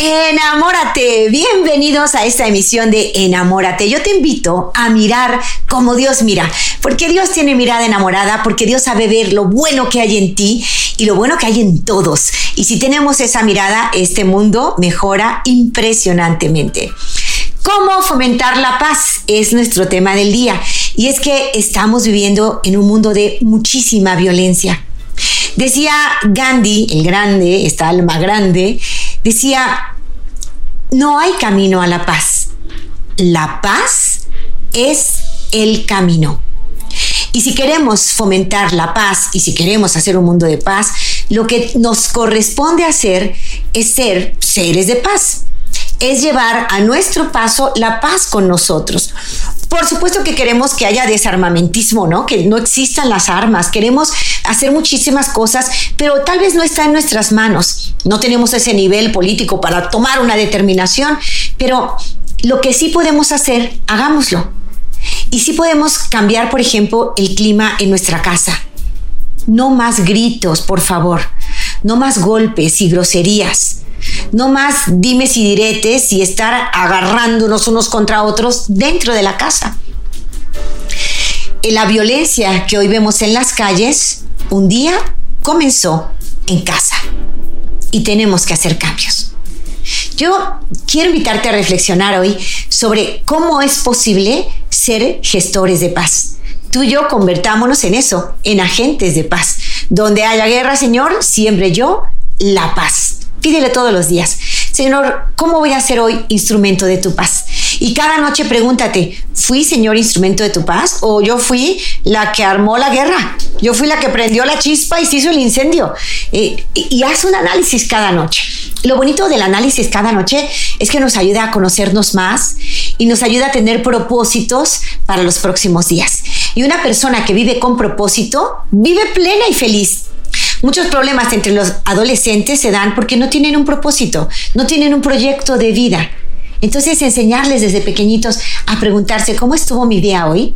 Enamórate, bienvenidos a esta emisión de Enamórate. Yo te invito a mirar como Dios mira, porque Dios tiene mirada enamorada, porque Dios sabe ver lo bueno que hay en ti y lo bueno que hay en todos. Y si tenemos esa mirada, este mundo mejora impresionantemente. ¿Cómo fomentar la paz? Es nuestro tema del día. Y es que estamos viviendo en un mundo de muchísima violencia. Decía Gandhi, el grande, esta alma grande, decía, no hay camino a la paz. La paz es el camino. Y si queremos fomentar la paz y si queremos hacer un mundo de paz, lo que nos corresponde hacer es ser seres de paz. Es llevar a nuestro paso la paz con nosotros. Por supuesto que queremos que haya desarmamentismo, ¿no? Que no existan las armas. Queremos hacer muchísimas cosas, pero tal vez no está en nuestras manos. No tenemos ese nivel político para tomar una determinación, pero lo que sí podemos hacer, hagámoslo. Y sí podemos cambiar, por ejemplo, el clima en nuestra casa. No más gritos, por favor. No más golpes y groserías. No más dimes y diretes y estar agarrándonos unos contra otros dentro de la casa. La violencia que hoy vemos en las calles un día comenzó en casa y tenemos que hacer cambios. Yo quiero invitarte a reflexionar hoy sobre cómo es posible ser gestores de paz. Tú y yo convertámonos en eso, en agentes de paz. Donde haya guerra, Señor, siempre yo la paz. Pídele todos los días, Señor, ¿cómo voy a ser hoy instrumento de tu paz? Y cada noche pregúntate, ¿fui Señor instrumento de tu paz? ¿O yo fui la que armó la guerra? Yo fui la que prendió la chispa y se hizo el incendio. Eh, y haz un análisis cada noche. Lo bonito del análisis cada noche es que nos ayuda a conocernos más y nos ayuda a tener propósitos para los próximos días. Y una persona que vive con propósito vive plena y feliz. Muchos problemas entre los adolescentes se dan porque no tienen un propósito, no tienen un proyecto de vida. Entonces, enseñarles desde pequeñitos a preguntarse, ¿cómo estuvo mi día hoy?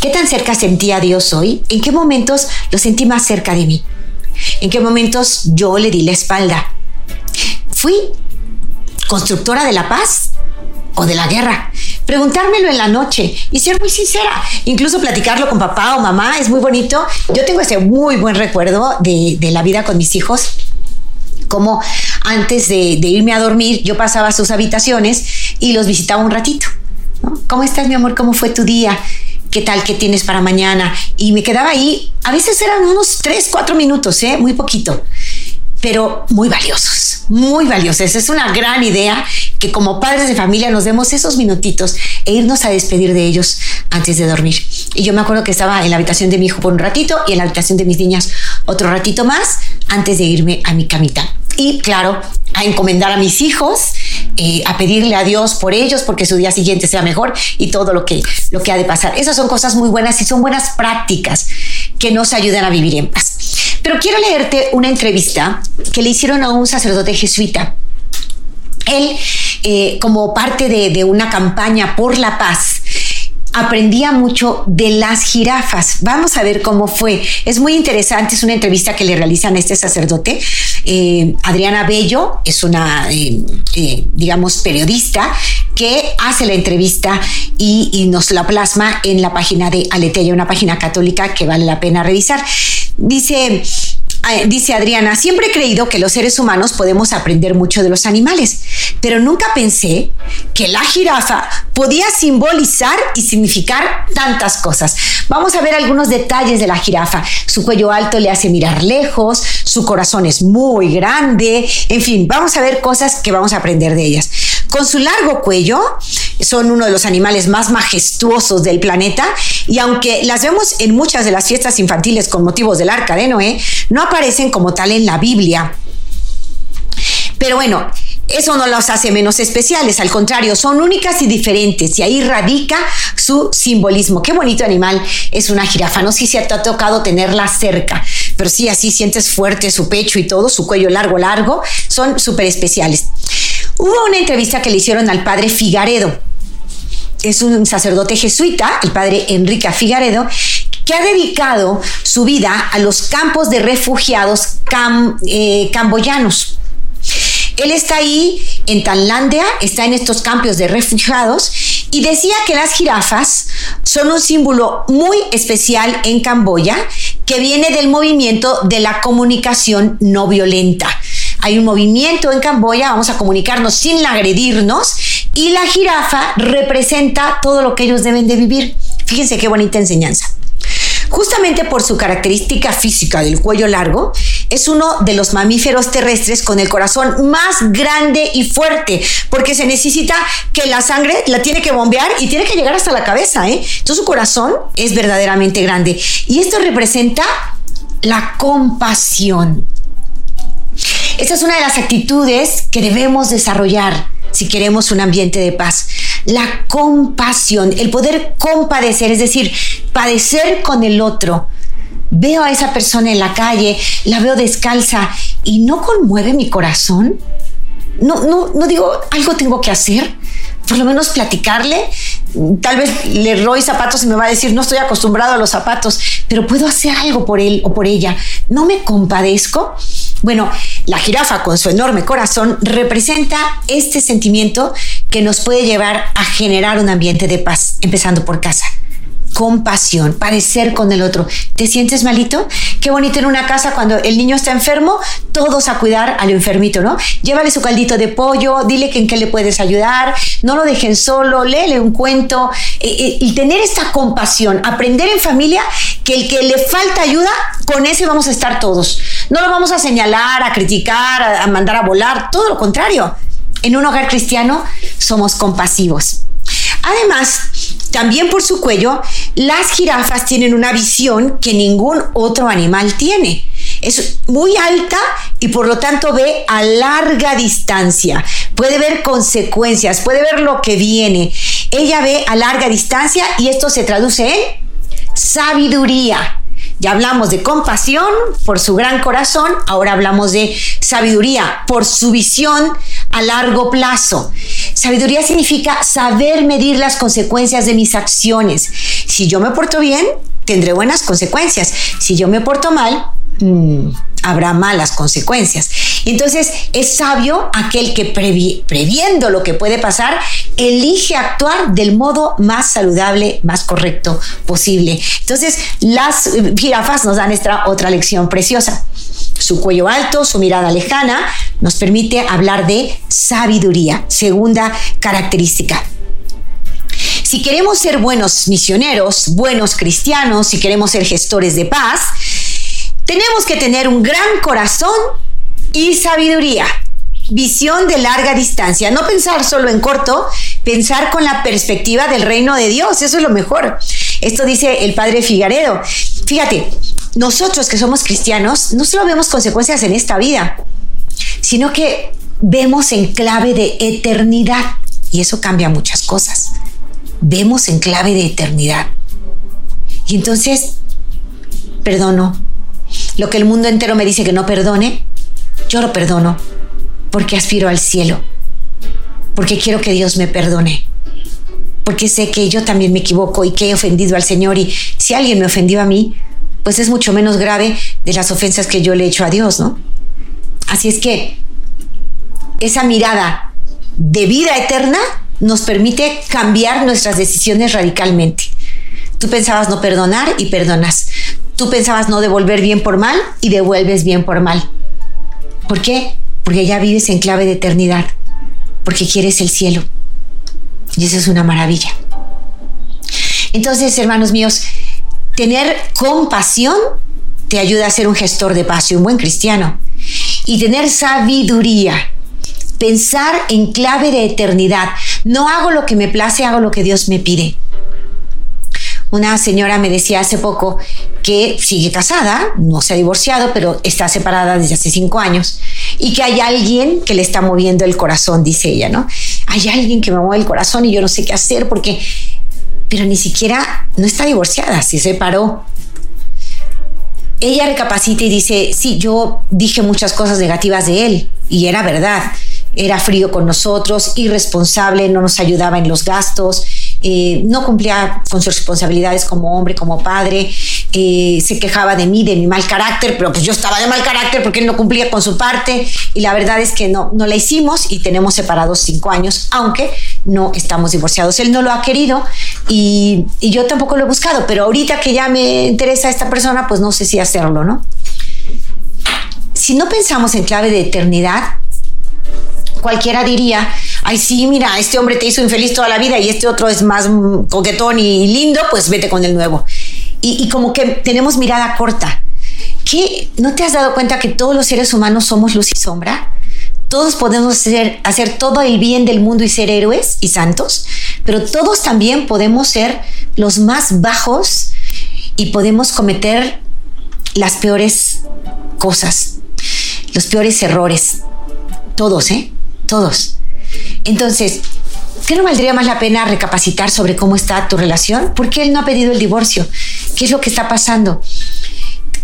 ¿Qué tan cerca sentí a Dios hoy? ¿En qué momentos lo sentí más cerca de mí? ¿En qué momentos yo le di la espalda? ¿Fui constructora de la paz o de la guerra? Preguntármelo en la noche y ser muy sincera. Incluso platicarlo con papá o mamá es muy bonito. Yo tengo ese muy buen recuerdo de, de la vida con mis hijos como antes de, irme a dormir, yo pasaba a sus habitaciones y los visitaba un ratito. ¿Cómo estás, mi amor? ¿Cómo fue tu día? ¿Qué tal? ¿Qué tienes para mañana? Y me quedaba ahí. A veces eran unos 3, 4 minutos, ¿eh? muy poquito, pero muy valiosos, muy valiosos. Es una gran idea que como padres de familia nos demos esos minutitos e irnos a despedir de ellos antes de dormir. Y yo me acuerdo que estaba en la habitación de mi hijo por un ratito y en la habitación de mis niñas otro ratito más antes de irme a mi camita y claro, a encomendar a mis hijos, eh, a pedirle a Dios por ellos porque su día siguiente sea mejor y todo lo que, lo que ha de pasar. Esas son cosas muy buenas y son buenas prácticas que nos ayudan a vivir en paz. Pero quiero leerte una entrevista que le hicieron a un sacerdote jesuita. Él, eh, como parte de, una campaña por la paz, aprendía mucho de las jirafas. Vamos a ver cómo fue. Es muy interesante, es una entrevista que le realizan a este sacerdote. Eh, Adriana Bello es una, eh, digamos, periodista que hace la entrevista y, y, nos la plasma en la página de Aleteya, una página católica que vale la pena revisar. Dice, dice Adriana, siempre he creído que los seres humanos podemos aprender mucho de los animales, pero nunca pensé que la jirafa podía simbolizar y significar tantas cosas. Vamos a ver algunos detalles de la jirafa. Su cuello alto le hace mirar lejos, su corazón es muy grande, en fin, vamos a ver cosas que vamos a aprender de ellas. Con su largo cuello, son uno de los animales más majestuosos del planeta y aunque las vemos en muchas de las fiestas infantiles con motivos del arca de Noé, no aparecen como tal en la Biblia. Pero bueno, eso no los hace menos especiales, al contrario, son únicas y diferentes y ahí radica su simbolismo. Qué bonito animal es una jirafa, no sé si te ha tocado tenerla cerca, pero sí, así sientes fuerte su pecho y todo, su cuello largo, largo, son súper especiales. Hubo una entrevista que le hicieron al padre Figaredo, es un sacerdote jesuita, el padre Enrique Figaredo, que ha dedicado su vida a los campos de refugiados eh, camboyanos. Él está ahí en Tailandia, está en estos campos de refugiados y decía que las jirafas son un símbolo muy especial en Camboya que viene del movimiento de la comunicación no violenta. Hay un movimiento en Camboya, vamos a comunicarnos sin agredirnos y la jirafa representa todo lo que ellos deben de vivir. Fíjense qué bonita enseñanza. Justamente por su característica física del cuello largo, es uno de los mamíferos terrestres con el corazón más grande y fuerte, porque se necesita que la sangre la tiene que bombear y tiene que llegar hasta la cabeza. ¿eh? Entonces su corazón es verdaderamente grande. Y esto representa la compasión. Esta es una de las actitudes que debemos desarrollar si queremos un ambiente de paz. La compasión, el poder compadecer, es decir, padecer con el otro. Veo a esa persona en la calle, la veo descalza y no conmueve mi corazón. No, no, no digo, algo tengo que hacer, por lo menos platicarle. Tal vez le roy zapatos y me va a decir, no estoy acostumbrado a los zapatos, pero puedo hacer algo por él o por ella. No me compadezco bueno, la jirafa con su enorme corazón representa este sentimiento que nos puede llevar a generar un ambiente de paz, empezando por casa compasión, parecer con el otro. ¿Te sientes malito? Qué bonito en una casa cuando el niño está enfermo, todos a cuidar al enfermito, ¿no? Llévale su caldito de pollo, dile que en qué le puedes ayudar, no lo dejen solo, léele un cuento eh, eh, y tener esta compasión, aprender en familia que el que le falta ayuda, con ese vamos a estar todos. No lo vamos a señalar, a criticar, a mandar a volar, todo lo contrario. En un hogar cristiano somos compasivos. Además, también por su cuello, las jirafas tienen una visión que ningún otro animal tiene. Es muy alta y por lo tanto ve a larga distancia. Puede ver consecuencias, puede ver lo que viene. Ella ve a larga distancia y esto se traduce en sabiduría. Ya hablamos de compasión por su gran corazón, ahora hablamos de sabiduría por su visión a largo plazo. Sabiduría significa saber medir las consecuencias de mis acciones. Si yo me porto bien, tendré buenas consecuencias. Si yo me porto mal, mm, habrá malas consecuencias. Entonces es sabio aquel que previendo lo que puede pasar, elige actuar del modo más saludable, más correcto posible. Entonces las jirafas nos dan esta otra lección preciosa. Su cuello alto, su mirada lejana, nos permite hablar de sabiduría. Segunda característica. Si queremos ser buenos misioneros, buenos cristianos, si queremos ser gestores de paz, tenemos que tener un gran corazón y sabiduría. Visión de larga distancia. No pensar solo en corto, pensar con la perspectiva del reino de Dios. Eso es lo mejor. Esto dice el padre Figaredo. Fíjate, nosotros que somos cristianos no solo vemos consecuencias en esta vida, sino que vemos en clave de eternidad. Y eso cambia muchas cosas. Vemos en clave de eternidad. Y entonces, perdono, lo que el mundo entero me dice que no perdone, yo lo perdono porque aspiro al cielo, porque quiero que Dios me perdone, porque sé que yo también me equivoco y que he ofendido al Señor y si alguien me ofendió a mí, pues es mucho menos grave de las ofensas que yo le he hecho a Dios, ¿no? Así es que esa mirada de vida eterna nos permite cambiar nuestras decisiones radicalmente. Tú pensabas no perdonar y perdonas tú pensabas no devolver bien por mal y devuelves bien por mal. ¿Por qué? Porque ya vives en clave de eternidad, porque quieres el cielo. Y eso es una maravilla. Entonces, hermanos míos, tener compasión te ayuda a ser un gestor de paz y un buen cristiano. Y tener sabiduría, pensar en clave de eternidad. No hago lo que me place, hago lo que Dios me pide. Una señora me decía hace poco que sigue casada, no se ha divorciado, pero está separada desde hace cinco años y que hay alguien que le está moviendo el corazón, dice ella, ¿no? Hay alguien que me mueve el corazón y yo no sé qué hacer porque, pero ni siquiera no está divorciada, se separó. Ella recapacita y dice, sí, yo dije muchas cosas negativas de él y era verdad. Era frío con nosotros, irresponsable, no nos ayudaba en los gastos, eh, no cumplía con sus responsabilidades como hombre, como padre, eh, se quejaba de mí, de mi mal carácter, pero pues yo estaba de mal carácter porque él no cumplía con su parte y la verdad es que no, no la hicimos y tenemos separados cinco años, aunque no estamos divorciados. Él no lo ha querido y, y yo tampoco lo he buscado, pero ahorita que ya me interesa esta persona, pues no sé si hacerlo, ¿no? Si no pensamos en clave de eternidad, cualquiera diría, ay sí, mira, este hombre te hizo infeliz toda la vida y este otro es más coquetón y lindo, pues vete con el nuevo. Y, como que tenemos mirada corta. ¿Qué? ¿No te has dado cuenta que todos los seres humanos somos luz y sombra? Todos podemos hacer todo el bien del mundo y ser héroes y santos, pero todos también podemos ser los más bajos y podemos cometer las peores cosas, los peores errores. Todos, ¿eh? Todos. Entonces, ¿qué no valdría más la pena recapacitar sobre cómo está tu relación? ¿Por qué él no ha pedido el divorcio? ¿Qué es lo que está pasando?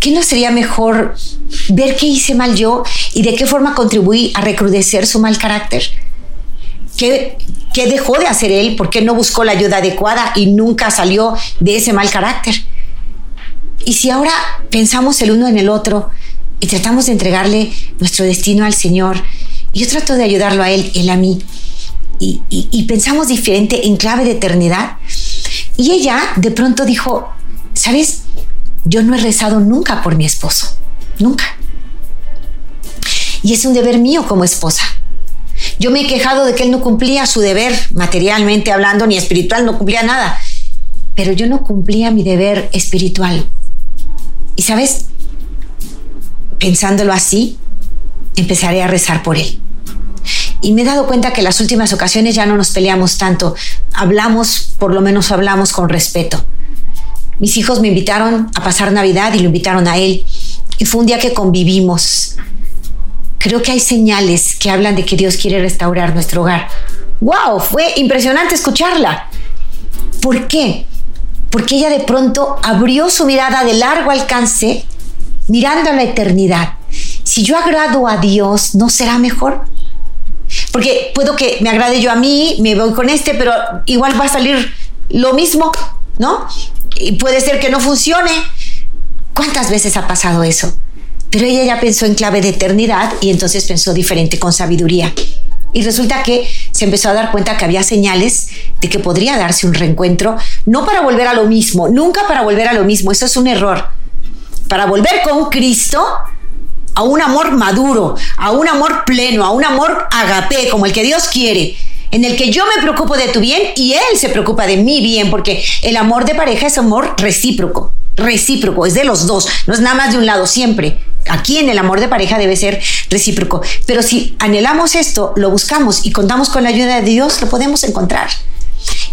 ¿Qué no sería mejor ver qué hice mal yo y de qué forma contribuí a recrudecer su mal carácter? ¿Qué, ¿Qué, dejó de hacer él? ¿Por qué no buscó la ayuda adecuada y nunca salió de ese mal carácter? Y si ahora pensamos el uno en el otro y tratamos de entregarle nuestro destino al Señor, yo trato de ayudarlo a él, él a mí. Y, pensamos diferente en clave de eternidad. Y ella de pronto dijo, ¿sabes? Yo no he rezado nunca por mi esposo. Nunca. Y es un deber mío como esposa. Yo me he quejado de que él no cumplía su deber, materialmente hablando, ni espiritual, no cumplía nada. Pero yo no cumplía mi deber espiritual. Y sabes, pensándolo así, empezaré a rezar por él. Y me he dado cuenta que las últimas ocasiones ya no nos peleamos tanto, hablamos, por lo menos hablamos con respeto. Mis hijos me invitaron a pasar Navidad y lo invitaron a él. Y fue un día que convivimos. Creo que hay señales que hablan de que Dios quiere restaurar nuestro hogar. ¡Wow! Fue impresionante escucharla. ¿Por qué? Porque ella de pronto abrió su mirada de largo alcance, mirando a la eternidad si yo agrado a Dios, ¿no será mejor? Porque puedo que me agrade yo a mí, me voy con este, pero igual va a salir lo mismo, ¿no? Y puede ser que no funcione. ¿Cuántas veces ha pasado eso? Pero ella ya pensó en clave de eternidad y entonces pensó diferente con sabiduría. Y resulta que se empezó a dar cuenta que había señales de que podría darse un reencuentro, no para volver a lo mismo, nunca para volver a lo mismo, eso es un error. Para volver con Cristo a un amor maduro, a un amor pleno, a un amor agape, como el que Dios quiere, en el que yo me preocupo de tu bien y Él se preocupa de mi bien, porque el amor de pareja es amor recíproco, recíproco, es de los dos, no es nada más de un lado siempre. Aquí en el amor de pareja debe ser recíproco. Pero si anhelamos esto, lo buscamos y contamos con la ayuda de Dios, lo podemos encontrar.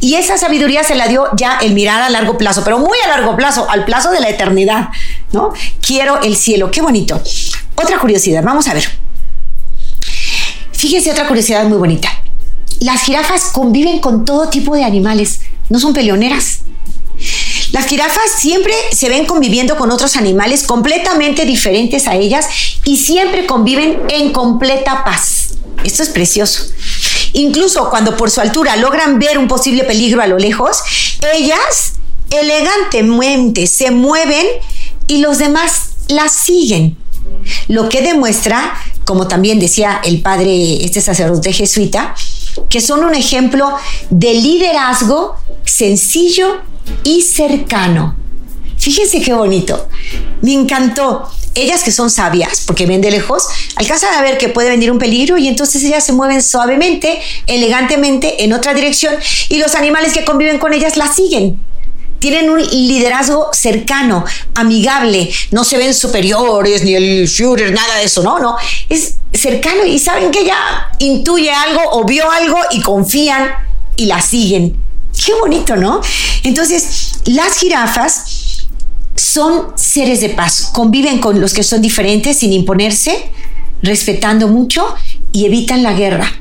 Y esa sabiduría se la dio ya el mirar a largo plazo, pero muy a largo plazo, al plazo de la eternidad, ¿no? Quiero el cielo, qué bonito. Otra curiosidad, vamos a ver. Fíjense otra curiosidad muy bonita. Las jirafas conviven con todo tipo de animales, no son peleoneras. Las jirafas siempre se ven conviviendo con otros animales completamente diferentes a ellas y siempre conviven en completa paz. Esto es precioso. Incluso cuando por su altura logran ver un posible peligro a lo lejos, ellas elegantemente se mueven y los demás las siguen. Lo que demuestra, como también decía el padre, este sacerdote jesuita, que son un ejemplo de liderazgo sencillo y cercano. Fíjense qué bonito. Me encantó. Ellas que son sabias, porque ven de lejos, alcanzan a ver que puede venir un peligro y entonces ellas se mueven suavemente, elegantemente en otra dirección y los animales que conviven con ellas las siguen tienen un liderazgo cercano, amigable, no se ven superiores ni el shooter, nada de eso, no, no, es cercano y saben que ya intuye algo o vio algo y confían y la siguen. Qué bonito, ¿no? Entonces, las jirafas son seres de paz, conviven con los que son diferentes sin imponerse, respetando mucho y evitan la guerra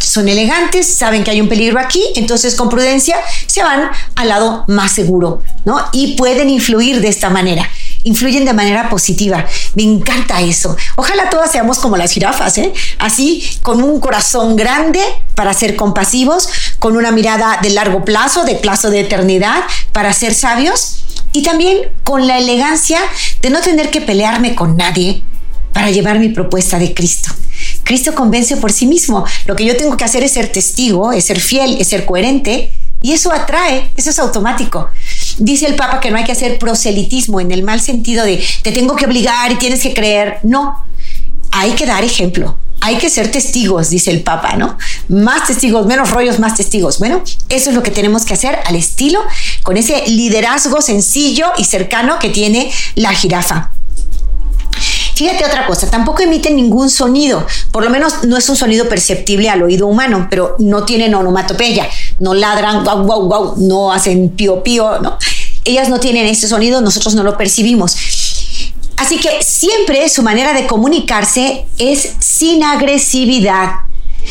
son elegantes, saben que hay un peligro aquí, entonces con prudencia se van al lado más seguro, ¿no? Y pueden influir de esta manera influyen de manera positiva. Me encanta eso. Ojalá todas seamos como las jirafas, ¿eh? Así, con un corazón grande para ser compasivos, con una mirada de largo plazo, de plazo de eternidad, para ser sabios y también con la elegancia de no tener que pelearme con nadie para llevar mi propuesta de Cristo. Cristo convence por sí mismo. Lo que yo tengo que hacer es ser testigo, es ser fiel, es ser coherente. Y eso atrae, eso es automático. Dice el Papa que no hay que hacer proselitismo en el mal sentido de te tengo que obligar y tienes que creer. No, hay que dar ejemplo. Hay que ser testigos, dice el Papa, ¿no? Más testigos, menos rollos, más testigos. Bueno, eso es lo que tenemos que hacer al estilo, con ese liderazgo sencillo y cercano que tiene la jirafa. Fíjate otra cosa, tampoco emiten ningún sonido, por lo menos no es un sonido perceptible al oído humano, pero no tienen onomatopeya, no ladran, guau, guau, guau, no hacen pío, pío, ¿no? Ellas no tienen ese sonido, nosotros no lo percibimos. Así que siempre su manera de comunicarse es sin agresividad.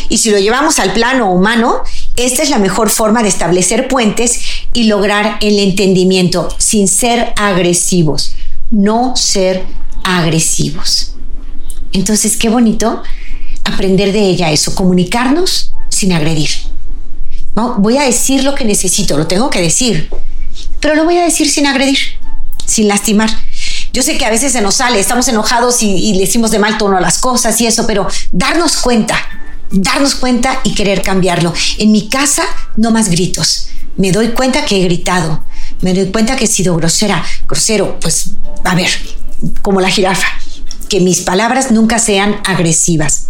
Y si lo llevamos al plano humano, esta es la mejor forma de establecer puentes y lograr el entendimiento sin ser agresivos, no ser agresivos. Entonces, qué bonito aprender de ella eso, comunicarnos sin agredir. ¿No? Voy a decir lo que necesito, lo tengo que decir, pero lo voy a decir sin agredir, sin lastimar. Yo sé que a veces se nos sale, estamos enojados y, le decimos de mal tono a las cosas y eso, pero darnos cuenta, darnos cuenta y querer cambiarlo. En mi casa, no más gritos. Me doy cuenta que he gritado. Me doy cuenta que he sido grosera, grosero. Pues, a ver, como la jirafa, que mis palabras nunca sean agresivas.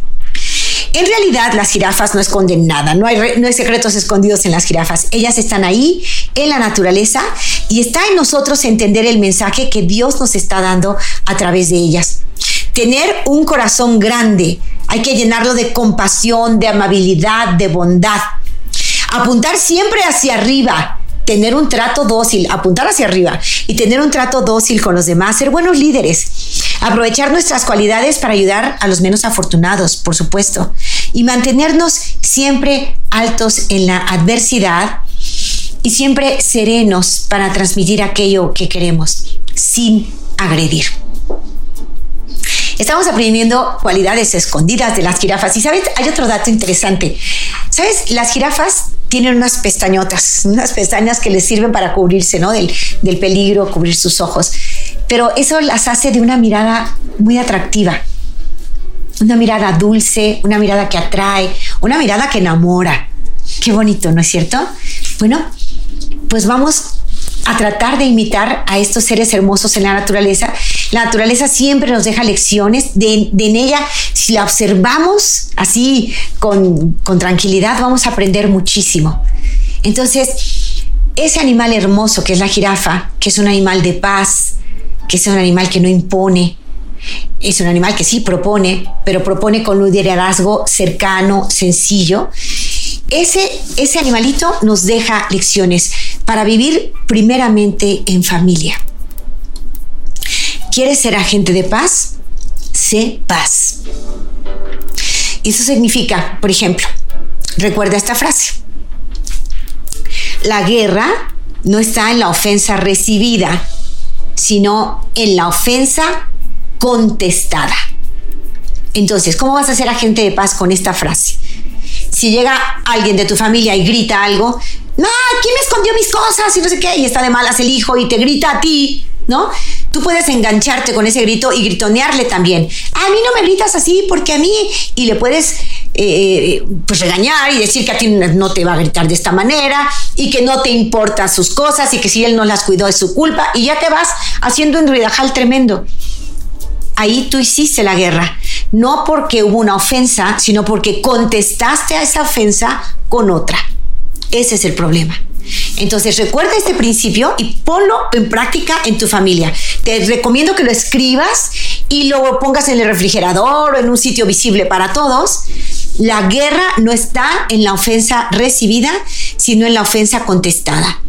En realidad las jirafas no esconden nada, no hay, no hay secretos escondidos en las jirafas. Ellas están ahí en la naturaleza y está en nosotros entender el mensaje que Dios nos está dando a través de ellas. Tener un corazón grande, hay que llenarlo de compasión, de amabilidad, de bondad. Apuntar siempre hacia arriba, tener un trato dócil, apuntar hacia arriba y tener un trato dócil con los demás, ser buenos líderes, aprovechar nuestras cualidades para ayudar a los menos afortunados, por supuesto, y mantenernos siempre altos en la adversidad y siempre serenos para transmitir aquello que queremos, sin agredir. Estamos aprendiendo cualidades escondidas de las jirafas. Y sabes, hay otro dato interesante. ¿Sabes? Las jirafas tienen unas pestañotas, unas pestañas que les sirven para cubrirse, ¿no? Del, del peligro, cubrir sus ojos. Pero eso las hace de una mirada muy atractiva. Una mirada dulce, una mirada que atrae, una mirada que enamora. Qué bonito, ¿no es cierto? Bueno, pues vamos a tratar de imitar a estos seres hermosos en la naturaleza. La naturaleza siempre nos deja lecciones. De, en ella, si la observamos así con, con tranquilidad, vamos a aprender muchísimo. Entonces, ese animal hermoso que es la jirafa, que es un animal de paz, que es un animal que no impone, es un animal que sí propone, pero propone con un liderazgo cercano, sencillo. Ese, ese animalito nos deja lecciones para vivir primeramente en familia. ¿Quieres ser agente de paz? Sé paz. Eso significa, por ejemplo, recuerda esta frase. La guerra no está en la ofensa recibida, sino en la ofensa contestada. Entonces, ¿cómo vas a ser agente de paz con esta frase? Si llega alguien de tu familia y grita algo, no, ¿quién me escondió mis cosas? Y no sé qué, y está de malas el hijo y te grita a ti, ¿no? Tú puedes engancharte con ese grito y gritonearle también. A mí no me gritas así porque a mí, y le puedes eh, pues regañar y decir que a ti no te va a gritar de esta manera y que no te importan sus cosas y que si él no las cuidó es su culpa y ya te vas haciendo un ruidajal tremendo. Ahí tú hiciste la guerra, no porque hubo una ofensa, sino porque contestaste a esa ofensa con otra. Ese es el problema. Entonces recuerda este principio y ponlo en práctica en tu familia. Te recomiendo que lo escribas y lo pongas en el refrigerador o en un sitio visible para todos. La guerra no está en la ofensa recibida, sino en la ofensa contestada.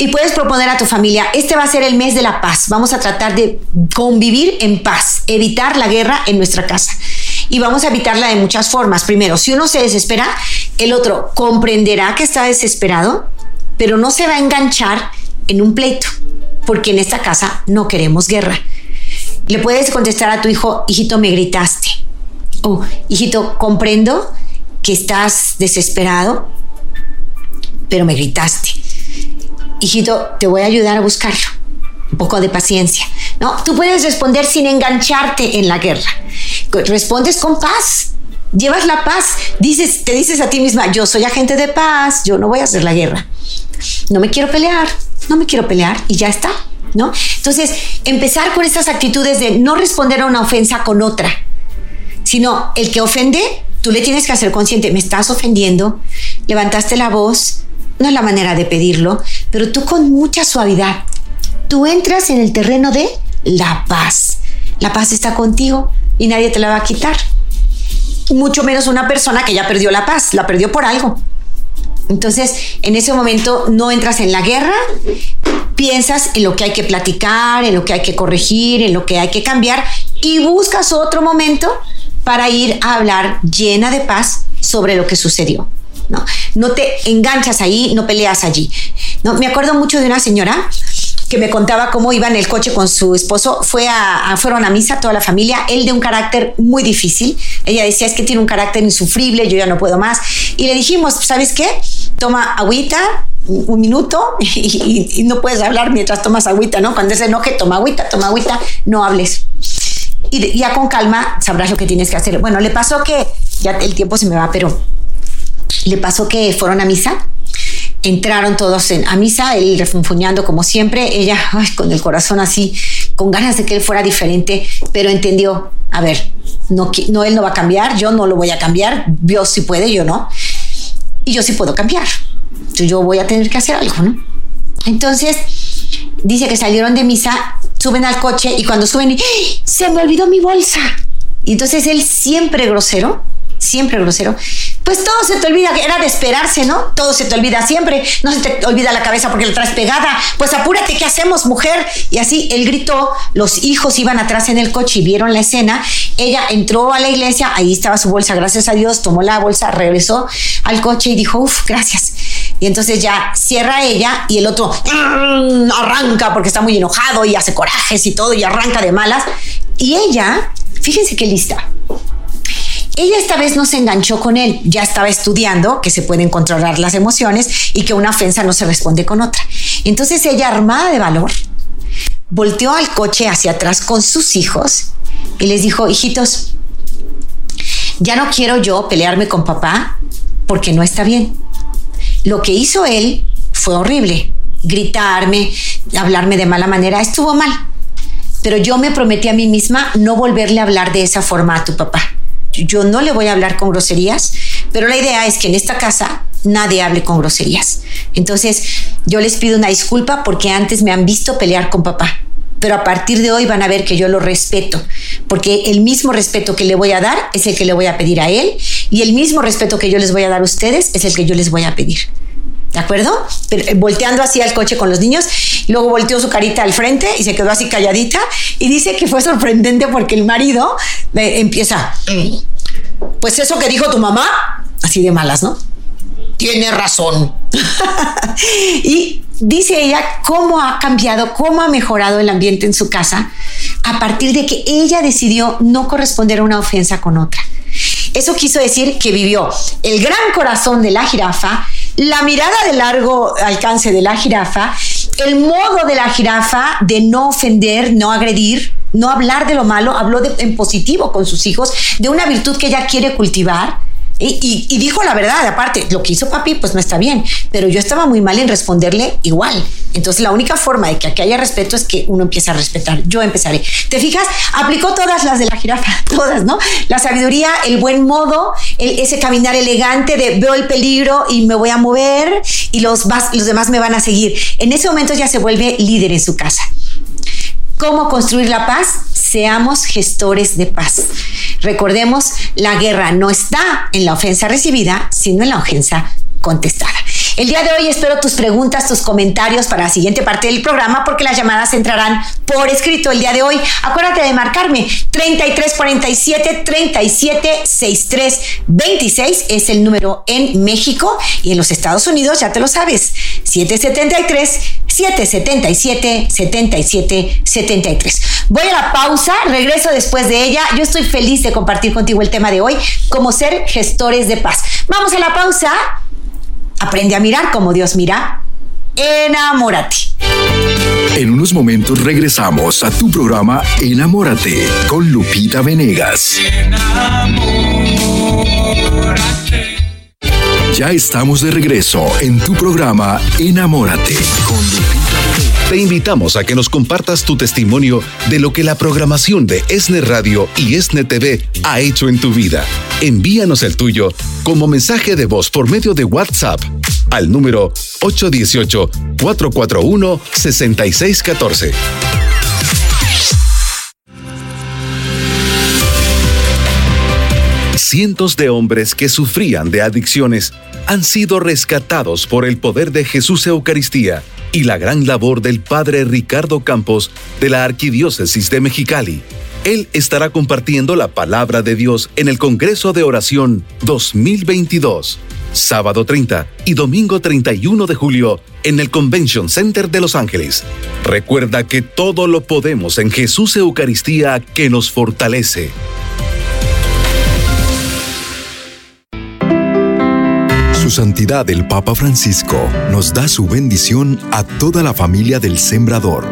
Y puedes proponer a tu familia, este va a ser el mes de la paz. Vamos a tratar de convivir en paz, evitar la guerra en nuestra casa. Y vamos a evitarla de muchas formas. Primero, si uno se desespera, el otro comprenderá que está desesperado pero no se va a enganchar en un pleito, porque en esta casa no queremos guerra. Le puedes contestar a tu hijo, hijito, me gritaste. O, hijito, comprendo que estás desesperado, pero me gritaste. Hijito, te voy a ayudar a buscarlo. Un poco de paciencia. No, tú puedes responder sin engancharte en la guerra. Respondes con paz. Llevas la paz. Dices, te dices a ti misma, yo soy agente de paz, yo no voy a hacer la guerra no me quiero pelear, no me quiero pelear y ya está, ¿no? Entonces, empezar con estas actitudes de no responder a una ofensa con otra, sino el que ofende, tú le tienes que hacer consciente, me estás ofendiendo, levantaste la voz, no es la manera de pedirlo, pero tú con mucha suavidad, tú entras en el terreno de la paz. La paz está contigo y nadie te la va a quitar. Mucho menos una persona que ya perdió la paz, la perdió por algo. Entonces, en ese momento no entras en la guerra, piensas en lo que hay que platicar, en lo que hay que corregir, en lo que hay que cambiar y buscas otro momento para ir a hablar llena de paz sobre lo que sucedió. No, no te enganchas ahí, no peleas allí. No, me acuerdo mucho de una señora que me contaba cómo iba en el coche con su esposo, fue a, fueron a misa toda la familia, él de un carácter muy difícil, ella decía es que tiene un carácter insufrible, yo ya no puedo más, y le dijimos, ¿sabes qué? Toma agüita, un minuto y, no puedes hablar mientras tomas agüita, ¿no? Cuando se enoje, toma agüita, toma agüita, no hables. Y ya con calma sabrás lo que tienes que hacer. Bueno, le pasó que, ya el tiempo se me va, pero le pasó que fueron a misa entraron todos en, a misa, él refunfuñando como siempre, ella con el corazón así, con ganas de que él fuera diferente, pero entendió, a ver, no, él no va a cambiar, yo no lo voy a cambiar, Dios sí puede, yo no, y yo sí puedo cambiar, yo voy a tener que hacer algo, ¿no? Entonces, dice que salieron de misa, suben al coche y cuando suben, ¡Ah! se me olvidó mi bolsa. Y entonces él siempre grosero, siempre grosero, pues todo se te olvida, era de esperarse, ¿no? Todo se te olvida siempre, no se te olvida la cabeza porque la traes pegada, pues apúrate, ¿qué hacemos, mujer? Y así él gritó, los hijos iban atrás en el coche y vieron la escena, ella entró a la iglesia, ahí estaba su bolsa, gracias a Dios, tomó la bolsa, regresó al coche y dijo, uff, gracias. Y entonces ya cierra ella y el otro mm, arranca porque está muy enojado y hace corajes y todo y arranca de malas. Y ella, fíjense qué lista ella esta vez no se enganchó con él, ya estaba estudiando que se pueden controlar las emociones y que una ofensa no se responde con otra. Entonces ella, armada de valor, volteó al coche hacia atrás con sus hijos y les dijo, hijitos, ya no quiero yo pelearme con papá porque no está bien. Lo que hizo él fue horrible. Gritarme, hablarme de mala manera, estuvo mal. Pero yo me prometí a mí misma no volverle a hablar de esa forma a tu papá yo no le voy a hablar con groserías, pero la idea es que en esta casa nadie hable con groserías. Entonces, yo les pido una disculpa porque antes me han visto pelear con papá, pero a partir de hoy van a ver que yo lo respeto, porque el mismo respeto que le voy a dar es el que le voy a pedir a él y el mismo respeto que yo les voy a dar a ustedes es el que yo les voy a pedir. ¿De acuerdo? Eh, volteando así al coche con los niños, luego volteó su carita al frente y se quedó así calladita y dice que fue sorprendente porque el marido eh, empieza, pues eso que dijo tu mamá, así de malas, ¿no? Tiene razón. y dice ella cómo ha cambiado, cómo ha mejorado el ambiente en su casa a partir de que ella decidió no corresponder a una ofensa con otra. Eso quiso decir que vivió el gran corazón de la jirafa, la mirada de largo alcance de la jirafa, el modo de la jirafa de no ofender, no agredir, no hablar de lo malo, habló en positivo con sus hijos, de una virtud que ella quiere cultivar, Y, dijo la verdad, aparte, lo que hizo papi, pues no está bien, pero yo estaba muy mal en responderle igual. Entonces, la única forma de que aquí haya respeto es que uno empiece a respetar. Yo empezaré. ¿Te fijas? Aplicó todas las de la jirafa, todas, ¿no? La sabiduría, el buen modo, ese caminar elegante de veo el peligro y me voy a mover y los, los demás me van a seguir. En ese momento ya se vuelve líder en su casa. ¿Cómo construir la paz? Seamos gestores de paz. Recordemos, la guerra no está en la ofensa recibida, sino en la ofensa contestada. El día de hoy espero tus preguntas, tus comentarios para la siguiente parte del programa porque las llamadas entrarán por escrito el día de hoy. Acuérdate de marcarme 3347 3763 26 es el número en México y en los Estados Unidos, ya te lo sabes, 773 777 77 73. Voy a la pausa, regreso después de ella. Yo estoy feliz de compartir contigo el tema de hoy, cómo ser gestores de paz. Vamos a la pausa Aprende a mirar como Dios mira. Enamórate. En unos momentos regresamos a tu programa Enamórate con Lupita Venegas. Ya estamos de regreso en tu programa Enamórate con Lupita. Te invitamos a que nos compartas tu testimonio de lo que la programación de ESNE Radio y ESNE TV ha hecho en tu vida. Envíanos el tuyo como mensaje de voz por medio de WhatsApp al número 818-441-6614. Cientos de hombres que sufrían de adicciones han sido rescatados por el poder de Jesús Eucaristía y la gran labor del Padre Ricardo Campos de la Arquidiócesis de Mexicali. Él estará compartiendo la palabra de Dios en el Congreso de Oración 2022, sábado 30 y domingo 31 de julio en el Convention Center de Los Ángeles. Recuerda que todo lo podemos en Jesús Eucaristía que nos fortalece. Santidad el Papa Francisco nos da su bendición a toda la familia del Sembrador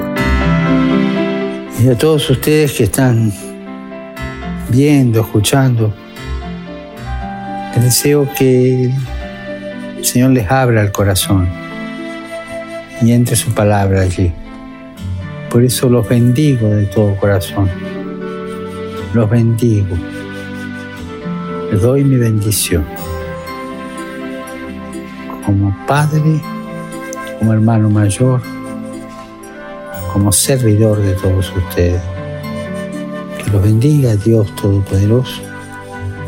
y a todos ustedes que están viendo, escuchando. Les deseo que el Señor les abra el corazón y entre su palabra allí. Por eso los bendigo de todo corazón. Los bendigo. Les doy mi bendición. Como padre, como hermano mayor, como servidor de todos ustedes. Que los bendiga Dios Todopoderoso,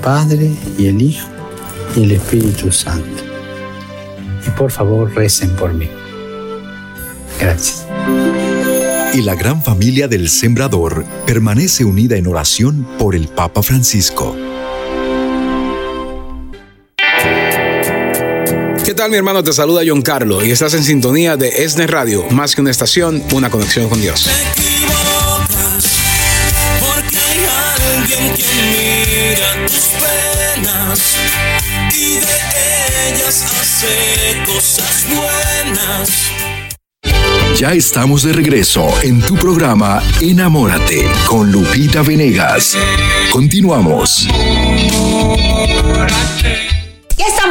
Padre y el Hijo y el Espíritu Santo. Y por favor recen por mí. Gracias. Y la gran familia del Sembrador permanece unida en oración por el Papa Francisco. Tal mi hermano? Te saluda John Carlo y estás en sintonía de ESNE Radio, más que una estación, una conexión con Dios. porque hay alguien que mira tus penas y de ellas hace cosas buenas. Ya estamos de regreso en tu programa Enamórate con Lupita Venegas. Continuamos. Ya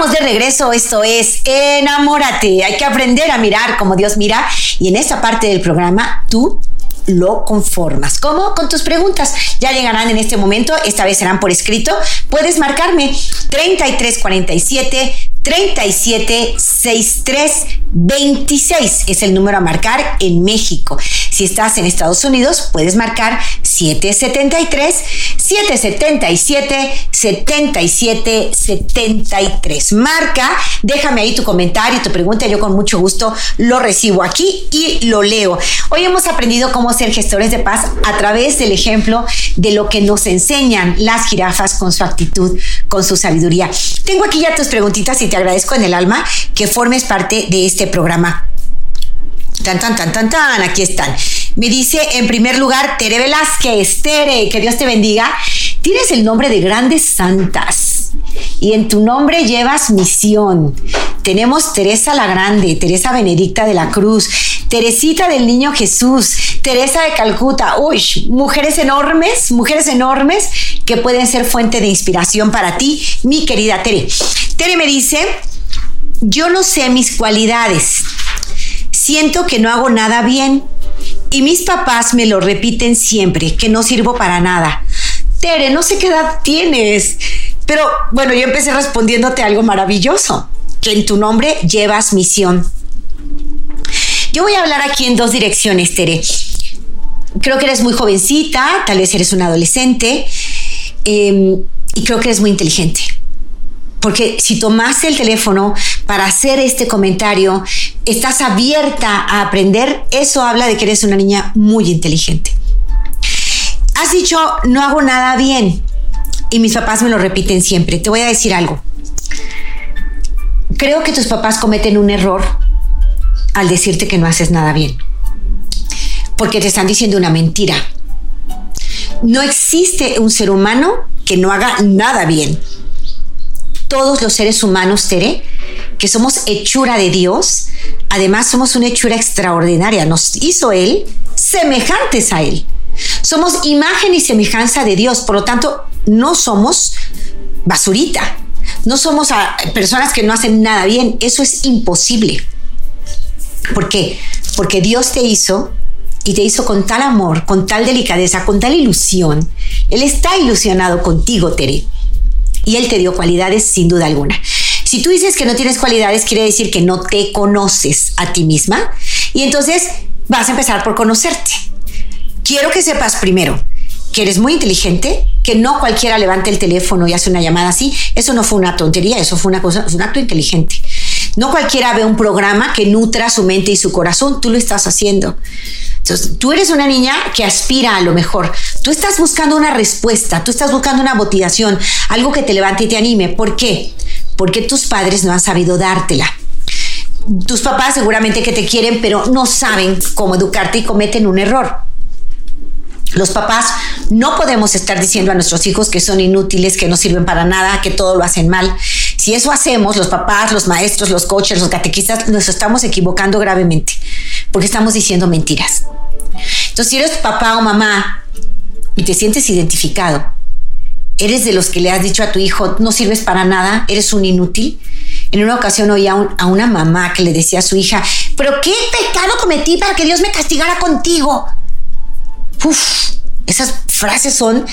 de regreso, esto es Enamórate. Hay que aprender a mirar como Dios mira y en esta parte del programa tú lo conformas. ¿Cómo? Con tus preguntas. Ya llegarán en este momento, esta vez serán por escrito. Puedes marcarme 3347 376326 es el número a marcar en México. Si estás en Estados Unidos, puedes marcar 773 777 7773. Marca, déjame ahí tu comentario, tu pregunta, yo con mucho gusto lo recibo aquí y lo leo. Hoy hemos aprendido cómo ser gestores de paz a través del ejemplo de lo que nos enseñan las jirafas con su actitud, con su sabiduría. Tengo aquí ya tus preguntitas y te agradezco en el alma que formes parte de este programa. Tan, tan, tan, tan, tan, aquí están. Me dice en primer lugar Tere Velázquez. Tere, que Dios te bendiga. Tienes el nombre de grandes santas y en tu nombre llevas misión. tenemos Teresa la Grande, Teresa Benedicta de la Cruz, Teresita del Niño Jesús, Teresa de Calcuta, uy, mujeres enormes, mujeres enormes que pueden ser fuente de inspiración para ti, mi querida Tere. Tere me dice, yo no sé mis cualidades, siento que no hago nada bien y mis papás me lo repiten siempre, que no sirvo para nada. Tere, no sé qué edad tienes, pero bueno, yo empecé respondiéndote algo maravilloso, que en tu nombre llevas misión. Yo voy a hablar aquí en dos direcciones, Tere. Creo que eres muy jovencita, tal vez eres una adolescente, em, y creo que eres muy inteligente. Porque si tomaste el teléfono para hacer este comentario, estás abierta a aprender, eso habla de que eres una niña muy inteligente. Has dicho, no hago nada bien. Y mis papás me lo repiten siempre. Te voy a decir algo. Creo que tus papás cometen un error al decirte que no haces nada bien. Porque te están diciendo una mentira. No existe un ser humano que no haga nada bien. Todos los seres humanos, Tere, que somos hechura de Dios, además somos una hechura extraordinaria. Nos hizo Él semejantes a Él. Somos imagen y semejanza de Dios, por lo tanto, no somos basurita. No somos personas que no hacen nada bien. Eso es imposible. ¿Por qué? Porque Dios te hizo y te hizo con tal amor, con tal delicadeza, con tal ilusión. Él está ilusionado contigo, Tere. Y Él te dio cualidades sin duda alguna. Si tú dices que no tienes cualidades, quiere decir que no te conoces a ti misma. Y entonces vas a empezar por conocerte. Quiero que sepas primero que eres muy inteligente, que no cualquiera levante el teléfono y hace una llamada así. Eso no fue una tontería, eso fue una cosa, fue un acto inteligente. No cualquiera ve un programa que nutra su mente y su corazón, tú lo estás haciendo. Entonces, tú eres una niña que aspira a lo mejor. Tú estás buscando una respuesta, tú estás buscando una motivación, algo que te levante y te anime. ¿Por qué? Porque tus padres no han sabido dártela. Tus papás seguramente que te quieren, pero no saben cómo educarte y cometen un error. Los papás no podemos estar diciendo a nuestros hijos que son inútiles, que no sirven para nada, que todo lo hacen mal. Si eso hacemos, los papás, los maestros, los coaches, los catequistas, nos estamos equivocando gravemente, porque estamos diciendo mentiras. Entonces, si eres papá o mamá y te sientes identificado, eres de los que le has dicho a tu hijo, no sirves para nada, eres un inútil. En una ocasión oí a, a una mamá que le decía a su hija, pero ¿qué pecado cometí para que Dios me castigara contigo? Uf, esas frases son,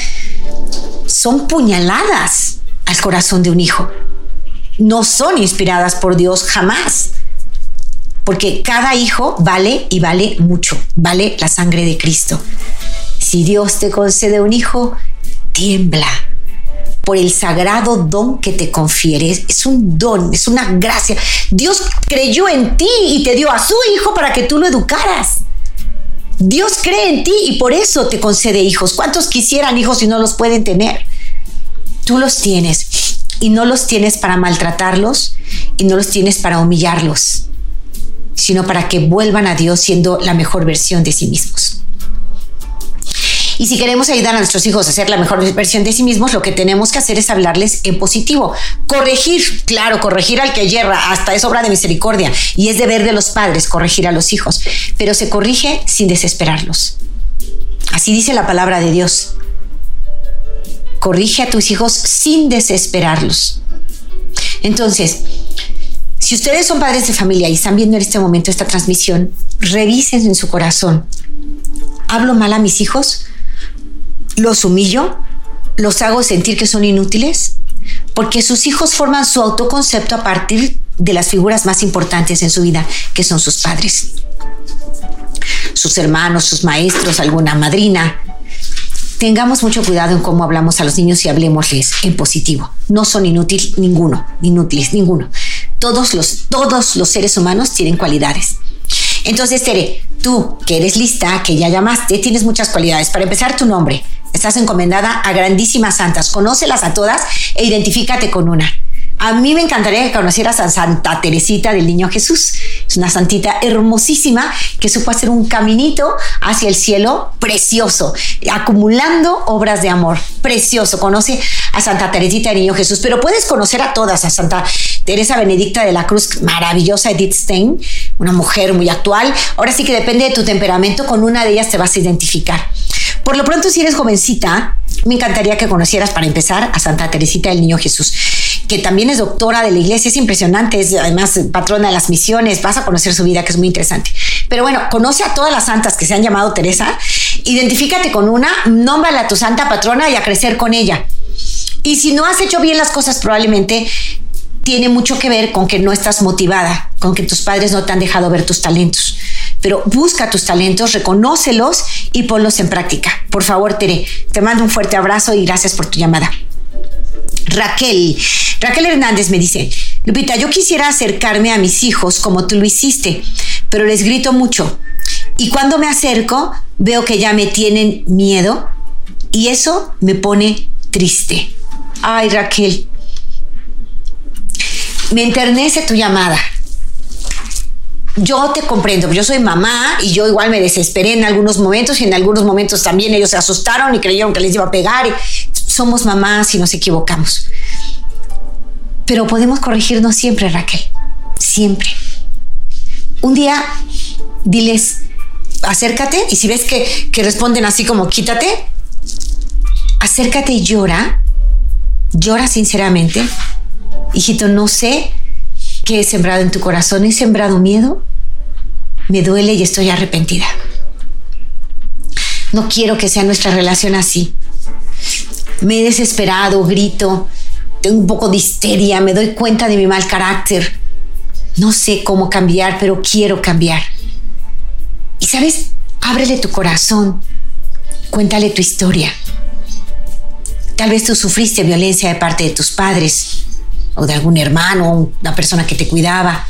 son puñaladas al corazón de un hijo no son inspiradas por Dios jamás. Porque cada hijo vale y vale mucho, vale la sangre de Cristo. Si Dios te concede un hijo, tiembla por el sagrado don que te confiere. Es un don, es una gracia. Dios creyó en ti y te dio a su hijo para que tú lo educaras. Dios cree en ti y por eso te concede hijos. ¿Cuántos quisieran hijos y no los pueden tener? Tú los tienes y no los tienes para maltratarlos y no los tienes para humillarlos, sino para que vuelvan a Dios siendo la mejor versión de sí mismos. Y si queremos ayudar a nuestros hijos a ser la mejor versión de sí mismos, lo que tenemos que hacer es hablarles en positivo. Corregir, claro, corregir al que yerra, hasta es obra de misericordia y es deber de los padres corregir a los hijos, pero se corrige sin desesperarlos. Así dice la palabra de Dios corrige a tus hijos sin desesperarlos. Entonces, si ustedes son padres de familia y están viendo en este momento esta transmisión, revisen en su corazón. ¿Hablo mal a mis hijos? ¿Los humillo? ¿Los hago sentir que son inútiles? Porque sus hijos forman su autoconcepto a partir de las figuras más importantes en su vida, que son sus padres. Sus hermanos, sus maestros, alguna madrina, tengamos mucho cuidado en cómo hablamos a los niños y hablemosles en positivo. No son inútiles ninguno, inútiles ninguno. Todos los, todos los seres humanos tienen cualidades. Entonces, Tere, tú que eres lista, que ya llamaste, tienes muchas cualidades. Para empezar, tu nombre. Estás encomendada a grandísimas santas. Conócelas a todas e identifícate con una. A mí me encantaría que conocieras a Santa Teresita del Niño Jesús. Es una santita hermosísima que supo hacer un caminito hacia el cielo precioso, acumulando obras de amor. Precioso. Conoce a Santa Teresita del Niño Jesús, pero puedes conocer a todas, a Santa Teresa Benedicta de la Cruz, maravillosa Edith Stein, una mujer muy actual. Ahora sí que depende de tu temperamento, con una de ellas te vas a identificar. Por lo pronto, si eres jovencita, me encantaría que conocieras para empezar a Santa Teresita del Niño Jesús que también es doctora de la iglesia, es impresionante, es además patrona de las misiones, vas a conocer su vida, que es muy interesante. Pero bueno, conoce a todas las santas que se han llamado Teresa, identifícate con una, nómbrala a tu santa patrona y a crecer con ella. Y si no has hecho bien las cosas, probablemente tiene mucho que ver con que no estás motivada, con que tus padres no te han dejado ver tus talentos. Pero busca tus talentos, reconócelos y ponlos en práctica. Por favor, Tere, te mando un fuerte abrazo y gracias por tu llamada. Raquel, Raquel Hernández me dice, Lupita, yo quisiera acercarme a mis hijos como tú lo hiciste, pero les grito mucho. Y cuando me acerco, veo que ya me tienen miedo y eso me pone triste. Ay, Raquel, me enternece tu llamada. Yo te comprendo, yo soy mamá y yo igual me desesperé en algunos momentos y en algunos momentos también ellos se asustaron y creyeron que les iba a pegar. Somos mamás y nos equivocamos. Pero podemos corregirnos siempre, Raquel. Siempre. Un día diles, acércate y si ves que, que responden así como quítate, acércate y llora. Llora sinceramente hijito, no sé qué he sembrado en tu corazón. ¿He sembrado miedo? Me duele y estoy arrepentida. No quiero que sea nuestra relación así. Me he desesperado, grito, tengo un poco de histeria, me doy cuenta de mi mal carácter. No sé cómo cambiar, pero quiero cambiar. Y sabes, ábrele tu corazón, cuéntale tu historia. Tal vez tú sufriste violencia de parte de tus padres o de algún hermano, una persona que te cuidaba.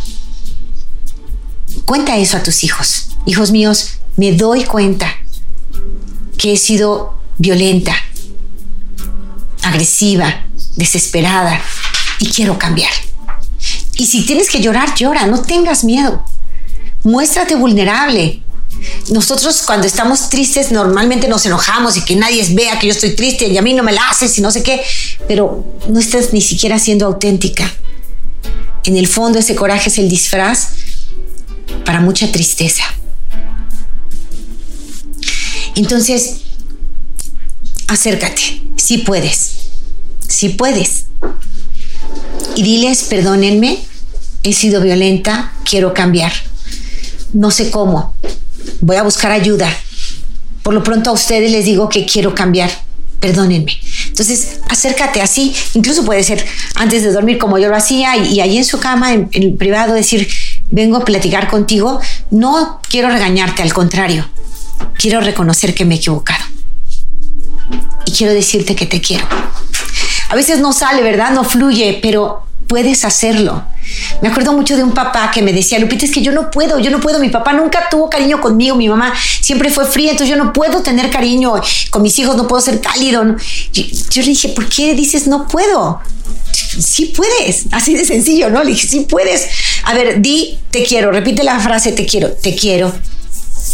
Cuenta eso a tus hijos. Hijos míos, me doy cuenta que he sido violenta, agresiva, desesperada y quiero cambiar. Y si tienes que llorar, llora, no tengas miedo. Muéstrate vulnerable. Nosotros cuando estamos tristes normalmente nos enojamos y que nadie vea que yo estoy triste y a mí no me la haces y no sé qué, pero no estás ni siquiera siendo auténtica. En el fondo ese coraje es el disfraz para mucha tristeza. Entonces, acércate, si puedes, si puedes. Y diles, perdónenme, he sido violenta, quiero cambiar. No sé cómo, voy a buscar ayuda. Por lo pronto a ustedes les digo que quiero cambiar. Perdónenme. Entonces, acércate así. Incluso puede ser antes de dormir como yo lo hacía y, ahí en su cama, en, en privado, decir, vengo a platicar contigo. No quiero regañarte, al contrario. Quiero reconocer que me he equivocado. Y quiero decirte que te quiero. A veces no sale, ¿verdad? No fluye, pero puedes hacerlo. Me acuerdo mucho de un papá que me decía, Lupita, es que yo no puedo, yo no puedo, mi papá nunca tuvo cariño conmigo, mi mamá siempre fue fría, entonces yo no puedo tener cariño con mis hijos, no puedo ser cálido. Yo, le dije, ¿por qué dices no puedo? Sí puedes, así de sencillo, ¿no? Le dije, sí puedes. A ver, di, te quiero, repite la frase, te quiero, te quiero,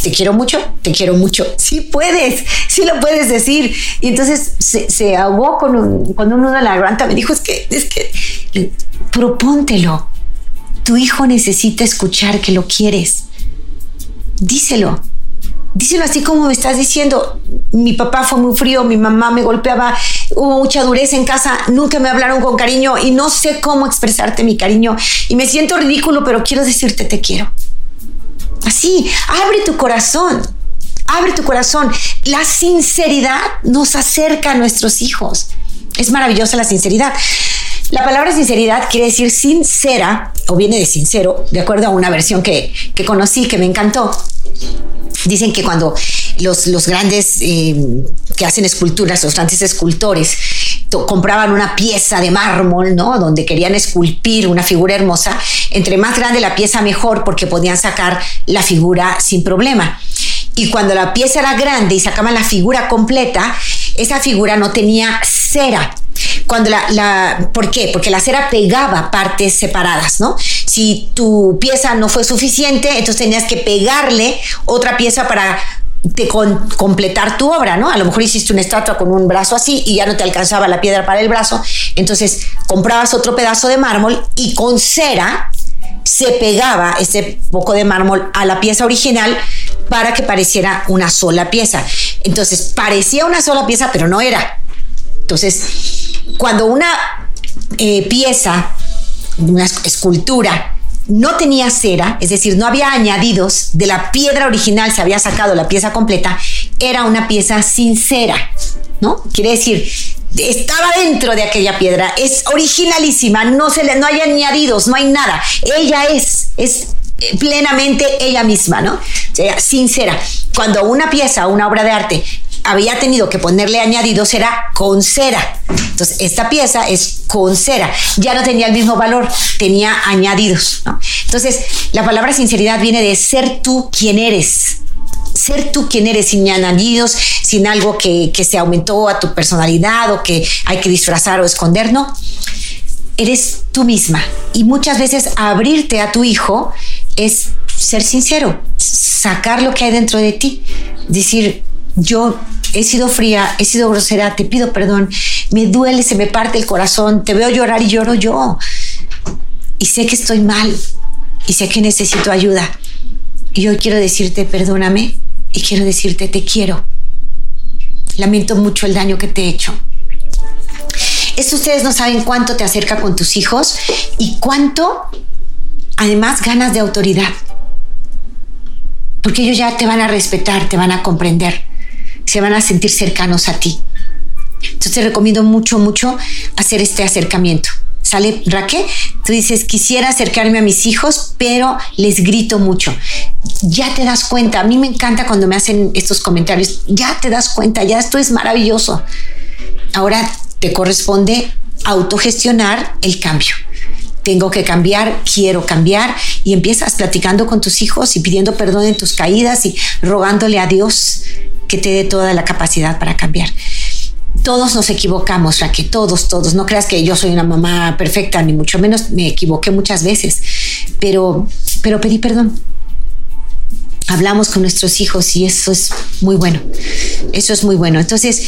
te quiero mucho, te quiero mucho. Sí puedes, sí lo puedes decir. Y entonces se, ahogó con un, con un nudo en la garganta. Me dijo, es que, es que, propóntelo. Tu hijo necesita escuchar que lo quieres. Díselo. Díselo así como me estás diciendo. Mi papá fue muy frío, mi mamá me golpeaba, hubo mucha dureza en casa, nunca me hablaron con cariño y no sé cómo expresarte mi cariño. Y me siento ridículo, pero quiero decirte te quiero. Así, abre tu corazón. Abre tu corazón. La sinceridad nos acerca a nuestros hijos. Es maravillosa la sinceridad. La palabra sinceridad quiere decir sincera, o viene de sincero, de acuerdo a una versión que, conocí, que me encantó. Dicen que cuando los, los grandes eh, que hacen esculturas, los grandes escultores, compraban una pieza de mármol, ¿no? Donde querían esculpir una figura hermosa. Entre más grande la pieza, mejor, porque podían sacar la figura sin problema. Y cuando la pieza era grande y sacaban la figura completa, esa figura no tenía cera. cuando la, ¿por qué? Porque la cera pegaba partes separadas, ¿no? Si tu pieza no fue suficiente, entonces tenías que pegarle otra pieza para completar tu obra, ¿no? A lo mejor hiciste una estatua con un brazo así y ya no te alcanzaba la piedra para el brazo, entonces comprabas otro pedazo de mármol y con cera se pegaba ese poco de mármol a la pieza original para que pareciera una sola pieza. Entonces parecía una sola pieza, pero no era. Entonces, cuando una eh, pieza, una escultura, no tenía cera, es decir, no había añadidos, de la piedra original se había sacado la pieza completa, era una pieza sin cera, ¿no? Quiere decir, estaba dentro de aquella piedra, es originalísima, no, se le, no hay añadidos, no hay nada, ella es, es plenamente ella misma, ¿no? O sea, sincera. Cuando una pieza, una obra de arte había tenido que ponerle añadidos era con cera. Entonces, esta pieza es con cera. Ya no tenía el mismo valor, tenía añadidos. Entonces, la palabra sinceridad viene de ser tú quien eres. Ser tú quien eres, sin añadidos, sin algo que, que se aumentó a tu personalidad o que hay que disfrazar o esconder, no. Eres tú misma. Y muchas veces abrirte a tu hijo es ser sincero, sacar lo que hay dentro de ti. Decir, yo he sido fría, he sido grosera, te pido perdón, me duele, se me parte el corazón, te veo llorar y lloro yo. Y sé que estoy mal y sé que necesito ayuda. Y yo quiero decirte perdóname y quiero decirte te quiero. Lamento mucho el daño que te he hecho. Esto ustedes no saben cuánto te acerca con tus hijos y cuánto además ganas de autoridad. Porque ellos ya te van a respetar, te van a comprender se van a sentir cercanos a ti. Entonces recomiendo mucho, mucho hacer este acercamiento. ¿Sale, Raquel? Tú dices, quisiera acercarme a mis hijos, pero les grito mucho. Ya te das cuenta, a mí me encanta cuando me hacen estos comentarios, ya te das cuenta, ya esto es maravilloso. Ahora te corresponde autogestionar el cambio. Tengo que cambiar, quiero cambiar y empiezas platicando con tus hijos y pidiendo perdón en tus caídas y rogándole a Dios que te dé toda la capacidad para cambiar. Todos nos equivocamos, Raquel, todos, todos. No creas que yo soy una mamá perfecta, ni mucho menos me equivoqué muchas veces, pero, pero pedí perdón. Hablamos con nuestros hijos y eso es muy bueno. Eso es muy bueno. Entonces,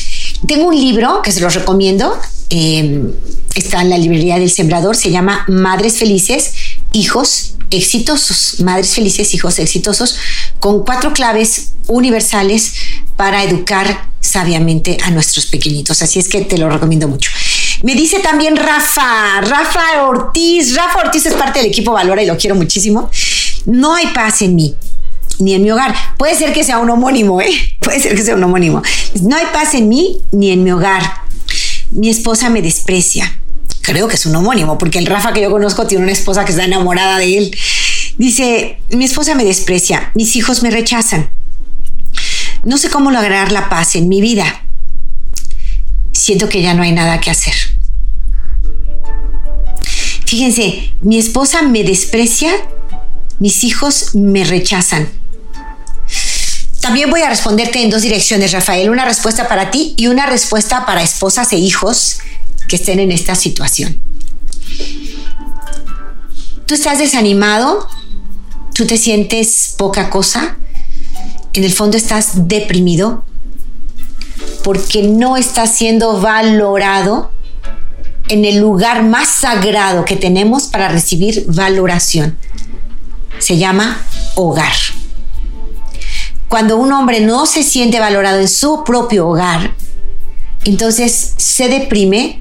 tengo un libro que se los recomiendo. Em, está en la librería del Sembrador. Se llama Madres Felices, Hijos Exitosos. Madres Felices, Hijos Exitosos, con cuatro claves universales para educar sabiamente a nuestros pequeñitos. Así es que te lo recomiendo mucho. Me dice también Rafa, Rafa Ortiz. Rafa Ortiz es parte del equipo Valora y lo quiero muchísimo. No hay paz en mí ni en mi hogar. Puede ser que sea un homónimo, ¿eh? Puede ser que sea un homónimo. No hay paz en mí ni en mi hogar. Mi esposa me desprecia. Creo que es un homónimo, porque el Rafa que yo conozco tiene una esposa que está enamorada de él. Dice, mi esposa me desprecia, mis hijos me rechazan. No sé cómo lograr la paz en mi vida. Siento que ya no hay nada que hacer. Fíjense, mi esposa me desprecia, mis hijos me rechazan. También voy a responderte en dos direcciones, Rafael. Una respuesta para ti y una respuesta para esposas e hijos que estén en esta situación. ¿Tú estás desanimado? ¿Tú te sientes poca cosa? en el fondo estás deprimido porque no estás siendo valorado en el lugar más sagrado que tenemos para recibir valoración. Se llama hogar. Cuando un hombre no se siente valorado en su propio hogar, entonces se deprime,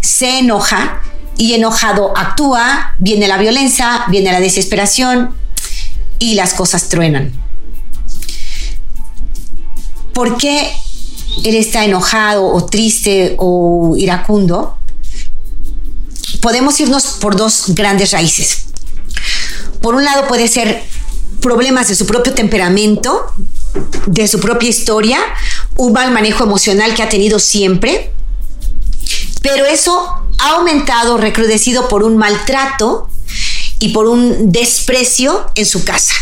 se enoja y enojado actúa, viene la violencia, viene la desesperación y las cosas truenan. ¿Por qué él está enojado o triste o iracundo? Podemos irnos por dos grandes raíces. Por un lado puede ser problemas de su propio temperamento, de su propia historia, un mal manejo emocional que ha tenido siempre, pero eso ha aumentado, recrudecido por un maltrato y por un desprecio en su casa.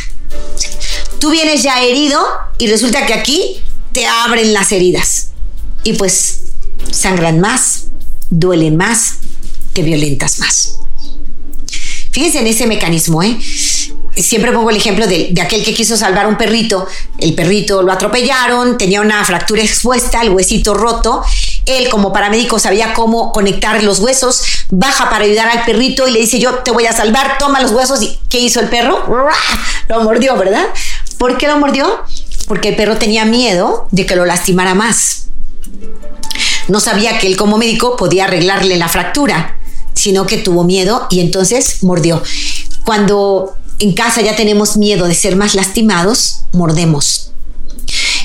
Tú vienes ya herido y resulta que aquí te abren las heridas y pues sangran más, duelen más, te violentas más. Fíjense en ese mecanismo, ¿eh? Siempre pongo el ejemplo de, aquel que quiso salvar un perrito. El perrito lo atropellaron, tenía una fractura expuesta, el huesito roto. Él, como paramédico, sabía cómo conectar los huesos. Baja para ayudar al perrito y le dice: Yo te voy a salvar, toma los huesos. ¿Y qué hizo el perro? Lo mordió, ¿verdad? ¿Por qué lo mordió? Porque el perro tenía miedo de que lo lastimara más. No sabía que él, como médico, podía arreglarle la fractura sino que tuvo miedo y entonces mordió. Cuando en casa ya tenemos miedo de ser más lastimados, mordemos.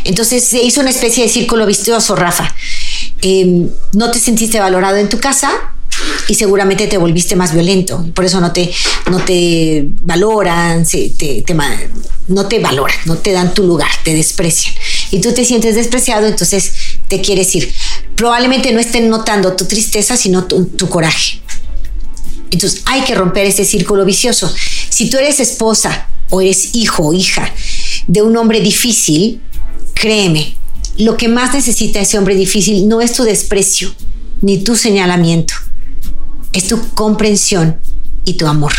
Entonces se hizo una especie de círculo vicioso, Rafa. Em, no te sentiste valorado en tu casa y seguramente te volviste más violento. Por eso no te, no te valoran, no te valoran, no te dan tu lugar, te desprecian. Y tú te sientes despreciado, entonces te quieres ir. Probablemente no estén notando tu tristeza, sino tu coraje. Entonces hay que romper ese círculo vicioso. Si tú eres esposa o eres hijo o hija de un hombre difícil, créeme, lo que más necesita ese hombre difícil no es tu desprecio ni tu señalamiento, es tu comprensión y tu amor.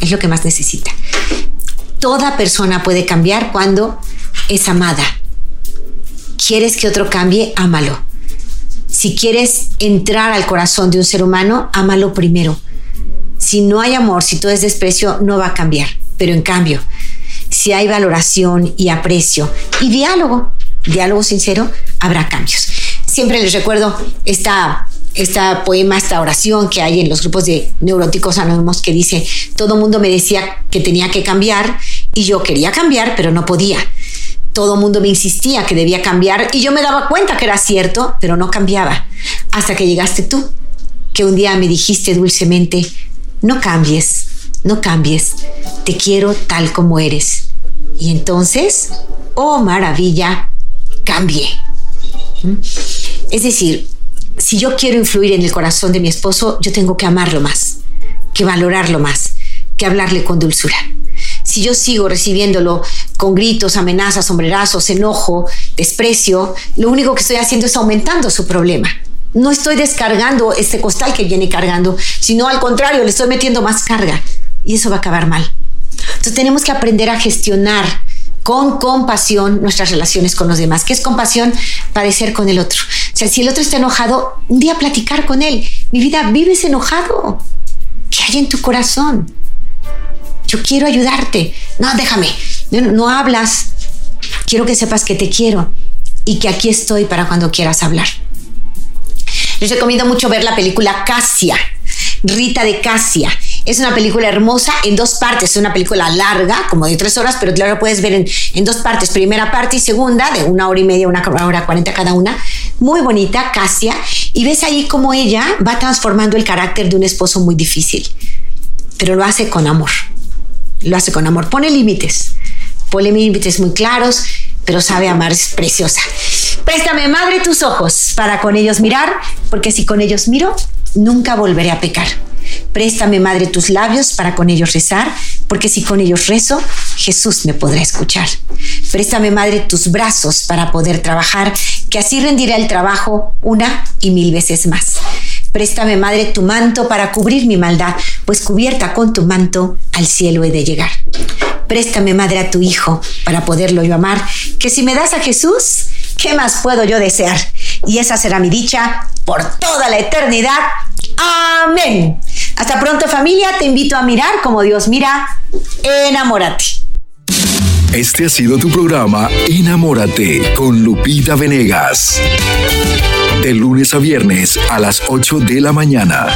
Es lo que más necesita. Toda persona puede cambiar cuando es amada. ¿Quieres que otro cambie? Ámalo. Si quieres entrar al corazón de un ser humano, ámalo primero si no hay amor, si todo es desprecio, no va a cambiar. Pero en cambio, si hay valoración y aprecio y diálogo, diálogo sincero, habrá cambios. Siempre les recuerdo esta, esta poema, esta oración que hay en los grupos de neuróticos anónimos que dice, todo mundo me decía que tenía que cambiar y yo quería cambiar, pero no podía. Todo mundo me insistía que debía cambiar y yo me daba cuenta que era cierto, pero no cambiaba. Hasta que llegaste tú, que un día me dijiste dulcemente, no cambies, no cambies, te quiero tal como eres. Y entonces, oh maravilla, cambie. Es decir, si yo quiero influir en el corazón de mi esposo, yo tengo que amarlo más, que valorarlo más, que hablarle con dulzura. Si yo sigo recibiéndolo con gritos, amenazas, sombrerazos, enojo, desprecio, lo único que estoy haciendo es aumentando su problema no estoy descargando este costal que viene cargando, sino al contrario, le estoy metiendo más carga y eso va a acabar mal. Entonces tenemos que aprender a gestionar con compasión nuestras relaciones con los demás. ¿Qué es compasión? Padecer con el otro. O sea, si el otro está enojado, un día platicar con él. Mi vida, vives enojado. ¿Qué hay en tu corazón? Yo quiero ayudarte. No, déjame. No, no hablas. Quiero que sepas que te quiero y que aquí estoy para cuando quieras hablar. Les recomiendo mucho ver la película Casia, Rita de Casia. Es una película hermosa en dos partes. Es una película larga, como de tres horas, pero claro, puedes ver en, dos partes. Primera parte y segunda, de una hora y media, una hora cuarenta cada una. Muy bonita, Casia. Y ves ahí cómo ella va transformando el carácter de un esposo muy difícil. Pero lo hace con amor. Lo hace con amor. Pone límites. Pone límites muy claros, pero sabe amar, es preciosa. Préstame, madre, tus ojos para con ellos mirar, porque si con ellos miro, nunca volveré a pecar. Préstame, madre, tus labios para con ellos rezar, porque si con ellos rezo, Jesús me podrá escuchar. Préstame, madre, tus brazos para poder trabajar, que así rendiré el trabajo una y mil veces más. Préstame, madre, tu manto para cubrir mi maldad, pues cubierta con tu manto al cielo he de llegar. Préstame, madre, a tu hijo para poderlo yo amar, que si me das a Jesús, ¿qué más puedo yo desear? Y esa será mi dicha por toda la eternidad. Amén. Hasta pronto familia, te invito a mirar como Dios mira. Enamórate. Este ha sido tu programa Enamórate con Lupita Venegas. De lunes a viernes a las 8 de la mañana.